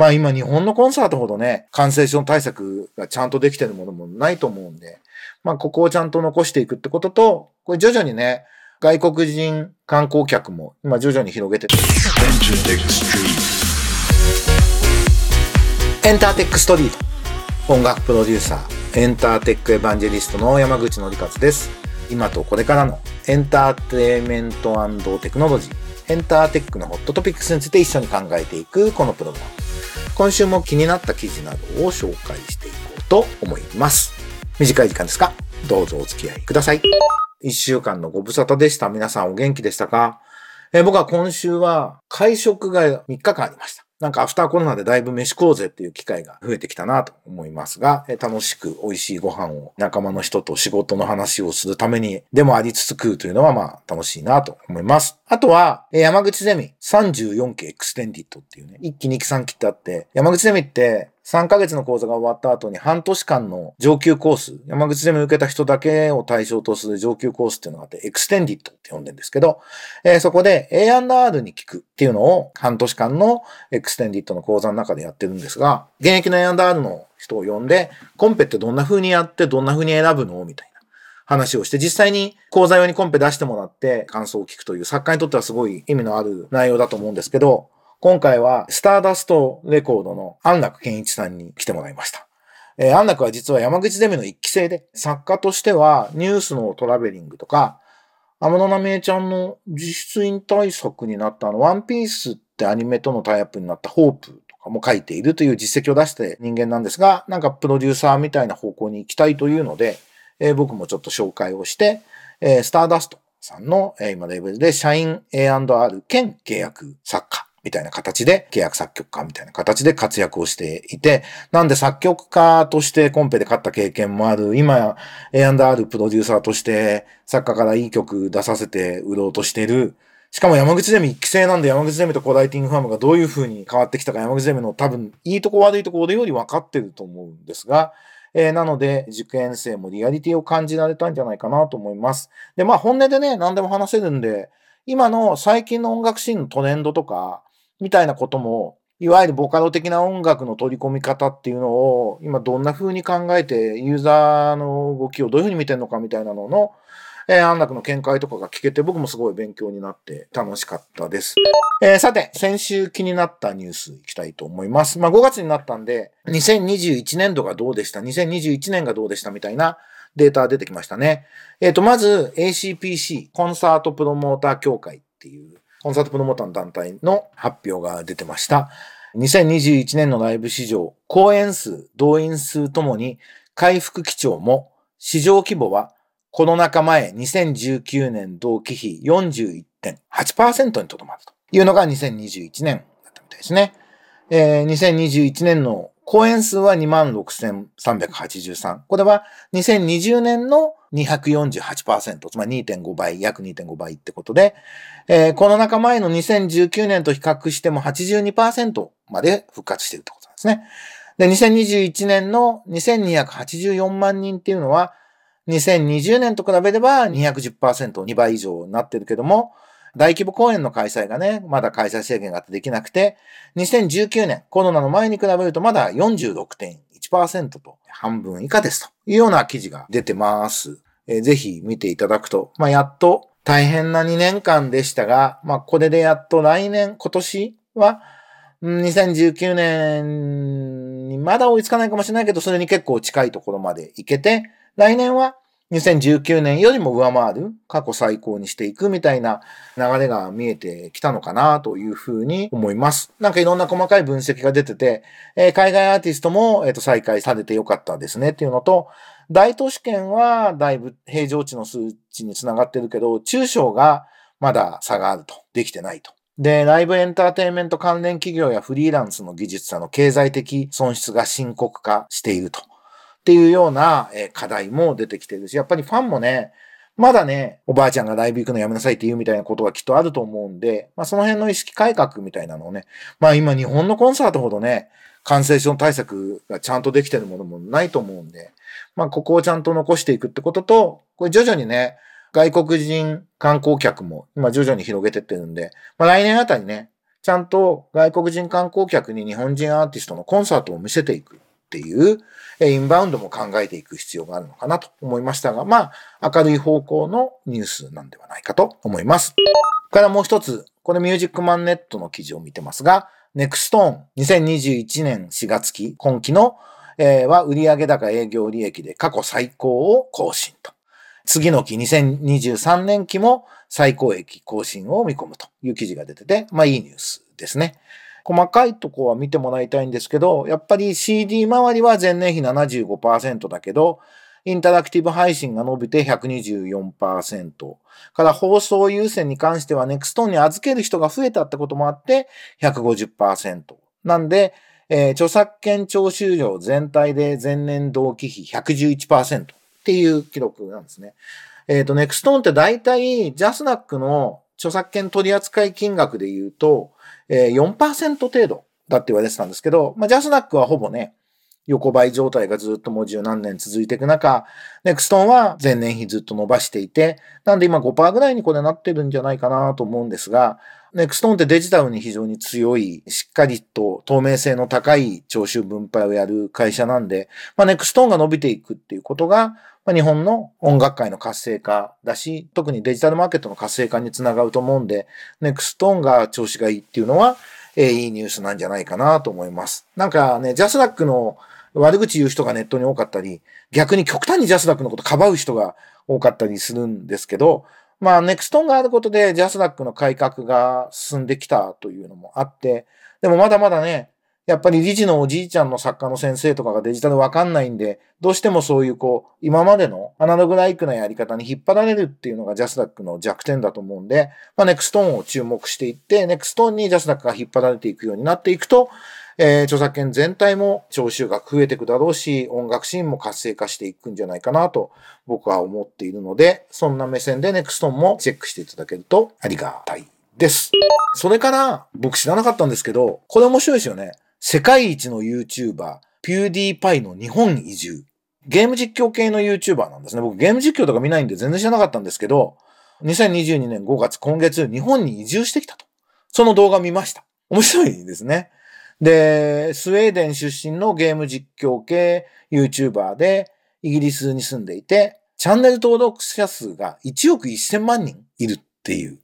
まあ今日本のコンサートほどね、感染症対策がちゃんとできてるものもないと思うんで、まあここをちゃんと残していくってことと、これ徐々にね、外国人観光客も今徐々に広げてて。エンターテックストリート。音楽プロデューサー、エンターテックエヴァンジェリストの山口のりかつです。今とこれからのエンターテイメントテクノロジー、エンターテックのホットトピックスについて一緒に考えていくこのプログラム。今週も気になった記事などを紹介していこうと思います。短い時間ですか、どうぞお付き合いください。一週間のご無沙汰でした。皆さんお元気でしたか、え、僕は今週は会食が3日間ありました。なんかアフターコロナでだいぶ飯食おうぜっていう機会が増えてきたなと思いますが、え楽しく美味しいご飯を仲間の人と仕事の話をするためにでもありつつ食うというのはまあ楽しいなと思います。あとは、山口ゼミ34期 Extended っていうね、1期2期3期ってあって、山口ゼミって3ヶ月の講座が終わった後に半年間の上級コース、山口ゼミ受けた人だけを対象とする上級コースっていうのがあって、 Extended って呼んでるんですけど、えー、そこで A&R に聞くっていうのを半年間の Extended の講座の中でやってるんですが、現役の A&R の人を呼んで、コンペってどんな風にやってどんな風に選ぶのみたいな話をして、実際に講座用にコンペ出してもらって感想を聞くという作家にとってはすごい意味のある内容だと思うんですけど、今回はスターダストレコードの安楽健一さんに来てもらいました。えー、安楽は実は山口ゼミの一期生で、作家としてはニュースのトラベリングとか、天野奈美恵ちゃんの実質引退作になったあの、ワンピースってアニメとのタイアップになったホープとかも書いているという実績を出して人間なんですが、なんかプロデューサーみたいな方向に行きたいというので、えー、僕もちょっと紹介をして、えー、スターダストさんの、えー、今レベルで社員 A&R 兼契約作家みたいな形で、契約作曲家みたいな形で活躍をしていて、なんで作曲家としてコンペで勝った経験もある、今や A&R プロデューサーとして作家からいい曲出させて売ろうとしてる、しかも山口ゼミ一期生なんで山口ゼミとコライティングファームがどういう風に変わってきたか山口ゼミの多分いいとこ悪いとこ俺より分かってると思うんですが、えー、なので、受験生もリアリティを感じられたんじゃないかなと思います。で、まあ本音でね、何でも話せるんで、今の最近の音楽シーンのトレンドとか、みたいなことも、いわゆるボカロ的な音楽の取り込み方っていうのを、今どんな風に考えて、ユーザーの動きをどういう風に見てるのかみたいなのの、えー、安楽の見解とかが聞けて、僕もすごい勉強になって楽しかったです。えー、さて、先週気になったニュースいきたいと思います。まあ5月になったんで、2021年度がどうでした ?2021 年がどうでしたみたいなデータ出てきましたね。えっ、ー、と、まず ACPC、コンサートプロモーター協会っていうコンサートプロモーターの団体の発表が出てました。2021年のライブ市場、公演数、動員数ともに回復基調も、市場規模はコロナ禍前2019年同期比41.8%にとどまるというのが2021年だったみたいですね。えー、2021年の公演数は26,383。これは2020年の248%、つまり2.5倍、約2.5倍ってことで、えー、コロナ禍前の2019年と比較しても82%まで復活しているってことなんですね。で、2021年の2284万人っていうのは、2020年と比べれば210%、2倍以上になってるけども、大規模公演の開催がね、まだ開催制限があってできなくて、2019年、コロナの前に比べるとまだ46.1%と半分以下ですというような記事が出てます。えー、ぜひ見ていただくと、まあ、やっと大変な2年間でしたが、まあ、これでやっと来年、今年は、2019年にまだ追いつかないかもしれないけど、それに結構近いところまで行けて、来年は2019年よりも上回る過去最高にしていくみたいな流れが見えてきたのかなというふうに思います。なんかいろんな細かい分析が出てて、えー、海外アーティストも、えー、と再開されてよかったですねっていうのと、大都市圏はだいぶ平常値の数値につながってるけど、中小がまだ差があると。できてないと。で、ライブエンターテインメント関連企業やフリーランスの技術者の経済的損失が深刻化していると。っていうような課題も出てきてるし、やっぱりファンもね、まだね、おばあちゃんがライブ行くのやめなさいって言うみたいなことがきっとあると思うんで、まあその辺の意識改革みたいなのをね、まあ今日本のコンサートほどね、感染症対策がちゃんとできてるものもないと思うんで、まあここをちゃんと残していくってことと、これ徐々にね、外国人観光客も今徐々に広げてってるんで、まあ来年あたりね、ちゃんと外国人観光客に日本人アーティストのコンサートを見せていく。っていう、インバウンドも考えていく必要があるのかなと思いましたが、まあ、明るい方向のニュースなんではないかと思います。からもう一つ、これミュージックマンネットの記事を見てますが、ネクストーン2021年4月期、今期の、えー、は売上高営業利益で過去最高を更新と。次の期2023年期も最高益更新を見込むという記事が出てて、まあいいニュースですね。細かいとこは見てもらいたいんですけど、やっぱり CD 周りは前年比75%だけど、インタラクティブ配信が伸びて124%。から放送有線に関してはネクストーンに預ける人が増えたってこともあって150%。なんで、えー、著作権徴収量全体で前年同期比111%っていう記録なんですね。えっ、ー、と、ネクストンって大体ジャスナックの著作権取扱金額で言うと、え、4%程度だって言われてたんですけど、まあ、ジャスナックはほぼね、横ばい状態がずっともう十何年続いていく中、ネクストンは前年比ずっと伸ばしていて、なんで今5%ぐらいにこれなってるんじゃないかなと思うんですが、ネクストンってデジタルに非常に強い、しっかりと透明性の高い徴収分配をやる会社なんで、まあ、ネクストンが伸びていくっていうことが、まあ、日本の音楽界の活性化だし、特にデジタルマーケットの活性化につながると思うんで、ネクストンが調子がいいっていうのは、えー、いいニュースなんじゃないかなと思います。なんかね、ジャスラックの悪口言う人がネットに多かったり、逆に極端にジャスラックのことかばう人が多かったりするんですけど、まあ、ネクストンがあることで、ジャスラックの改革が進んできたというのもあって、でもまだまだね、やっぱり理事のおじいちゃんの作家の先生とかがデジタルわかんないんで、どうしてもそういうこう、今までのアナログライクなやり方に引っ張られるっていうのがジャスラックの弱点だと思うんで、まあ、ネクストーンを注目していって、ネクストーンにジャスラックが引っ張られていくようになっていくと、えー、著作権全体も徴収額増えていくだろうし、音楽シーンも活性化していくんじゃないかなと僕は思っているので、そんな目線でネクストンもチェックしていただけるとありがたいです。それから、僕知らなかったんですけど、これ面白いですよね。世界一の YouTuber、ピューディーパイの日本移住。ゲーム実況系の YouTuber なんですね。僕ゲーム実況とか見ないんで全然知らなかったんですけど、2022年5月、今月、日本に移住してきたと。その動画見ました。面白いですね。で、スウェーデン出身のゲーム実況系 YouTuber で、イギリスに住んでいて、チャンネル登録者数が1億1000万人いるっていう、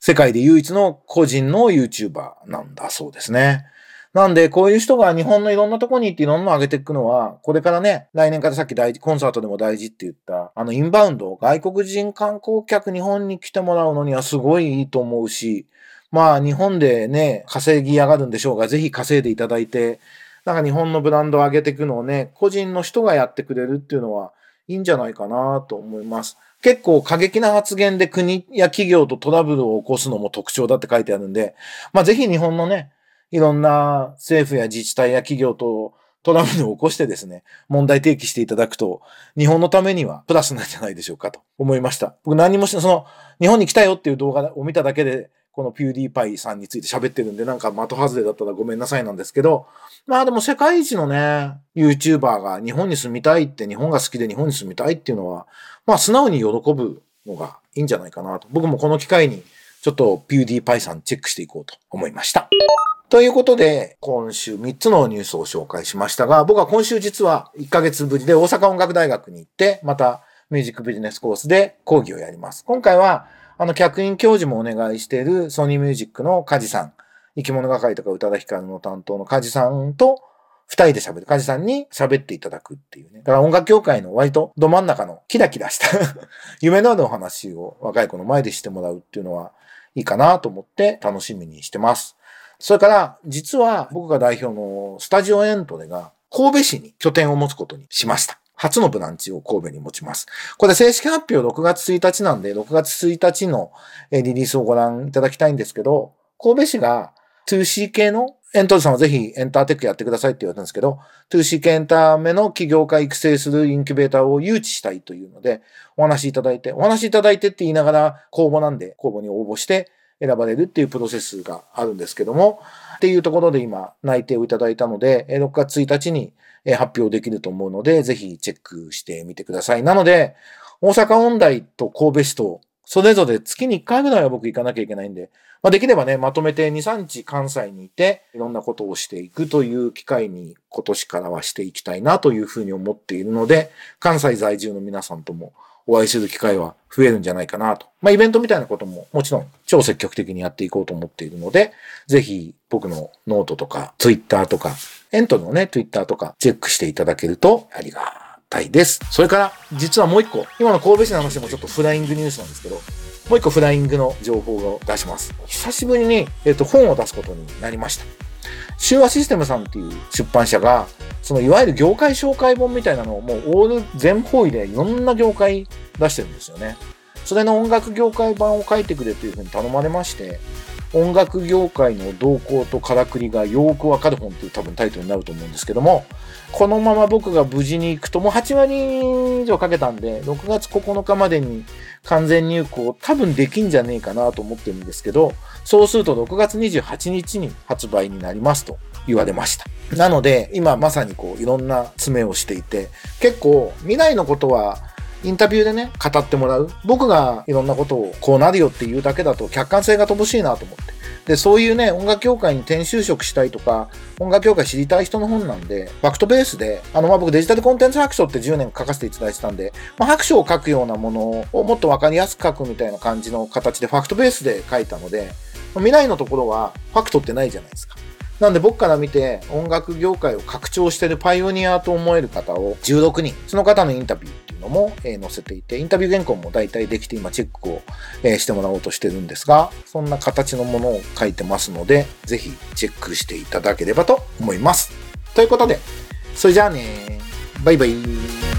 世界で唯一の個人の YouTuber なんだそうですね。なんで、こういう人が日本のいろんなとこに行っていろんなの上げていくのは、これからね、来年からさっき大事、コンサートでも大事って言った、あの、インバウンド、外国人観光客日本に来てもらうのにはすごいいいと思うし、まあ日本でね、稼ぎ上がるんでしょうが、ぜひ稼いでいただいて、なんか日本のブランドを上げていくのをね、個人の人がやってくれるっていうのはいいんじゃないかなと思います。結構過激な発言で国や企業とトラブルを起こすのも特徴だって書いてあるんで、まあぜひ日本のね、いろんな政府や自治体や企業とトラブルを起こしてですね、問題提起していただくと、日本のためにはプラスなんじゃないでしょうかと思いました。僕何もしその、日本に来たよっていう動画を見ただけで、このピューディーパイさんについて喋ってるんで、なんか的外れだったらごめんなさいなんですけど、まあでも世界一のね、YouTuber が日本に住みたいって、日本が好きで日本に住みたいっていうのは、まあ素直に喜ぶのがいいんじゃないかなと。僕もこの機会にちょっとピューディーパイさんチェックしていこうと思いました。ということで、今週3つのニュースを紹介しましたが、僕は今週実は1ヶ月ぶりで大阪音楽大学に行って、またミュージックビジネスコースで講義をやります。今回はあの、客員教授もお願いしているソニーミュージックの梶さん、生き物係とか宇多田ヒカルの担当の梶さんと二人で喋る。梶さんに喋っていただくっていうね。だから音楽協会の割とど真ん中のキラキラした 夢のあるお話を若い子の前でしてもらうっていうのはいいかなと思って楽しみにしてます。それから、実は僕が代表のスタジオエントレが神戸市に拠点を持つことにしました。初のブランチを神戸に持ちます。これ正式発表6月1日なんで、6月1日のリリースをご覧いただきたいんですけど、神戸市が 2C 系のエントリーさんはぜひエンターテックやってくださいって言われたんですけど、2C 系エンターメの起業家育成するインキュベーターを誘致したいというので、お話いただいて、お話いただいてって言いながら公募なんで、公募に応募して選ばれるっていうプロセスがあるんですけども、っていうところで今内定をいただいたので、6月1日に発表できると思うので、ぜひチェックしてみてください。なので、大阪音大と神戸市とそれぞれ月に1回ぐらいは僕行かなきゃいけないんで、まあ、できればね、まとめて2、3日関西にいて、いろんなことをしていくという機会に今年からはしていきたいなというふうに思っているので、関西在住の皆さんともお会いする機会は増えるんじゃないかなと。まあ、イベントみたいなことももちろん超積極的にやっていこうと思っているので、ぜひ僕のノートとか、ツイッターとか、エントのね、ツイッターとかチェックしていただけるとありがたいです。それから、実はもう一個、今の神戸市の話もちょっとフライングニュースなんですけど、もう一個フライングの情報を出します。久しぶりに、えっ、と、本を出すことになりました。修和システムさんっていう出版社が、そのいわゆる業界紹介本みたいなのをもうオール全方位でいろんな業界出してるんですよね。それの音楽業界版を書いてくれというふうに頼まれまして、音楽業界の動向とからくりがよくわかる本っていう多分タイトルになると思うんですけども、このまま僕が無事に行くと、もう8割以上かけたんで、6月9日までに完全入稿多分できんじゃねえかなと思ってるんですけど、そうすると6月28日に発売になりますと言われました。なので、今まさにこういろんな詰めをしていて、結構未来のことはインタビューでね、語ってもらう。僕がいろんなことをこうなるよっていうだけだと客観性が乏しいなと思って。で、そういうね、音楽協会に転就職したいとか、音楽協会知りたい人の本なんで、ファクトベースで、あの、ま、僕デジタルコンテンツ白書って10年書かせていただいてたんで、まあ、白書を書くようなものをもっとわかりやすく書くみたいな感じの形でファクトベースで書いたので、未来のところはファクトってないじゃないですか。なんで僕から見て音楽業界を拡張してるパイオニアと思える方を16人、その方のインタビューのも、え載せていて、インタビュー原稿も大体できて今チェックを、えしてもらおうとしてるんですが、そんな形のものを書いてますので、ぜひチェックしていただければと思います。ということで、それじゃあね、バイバイ。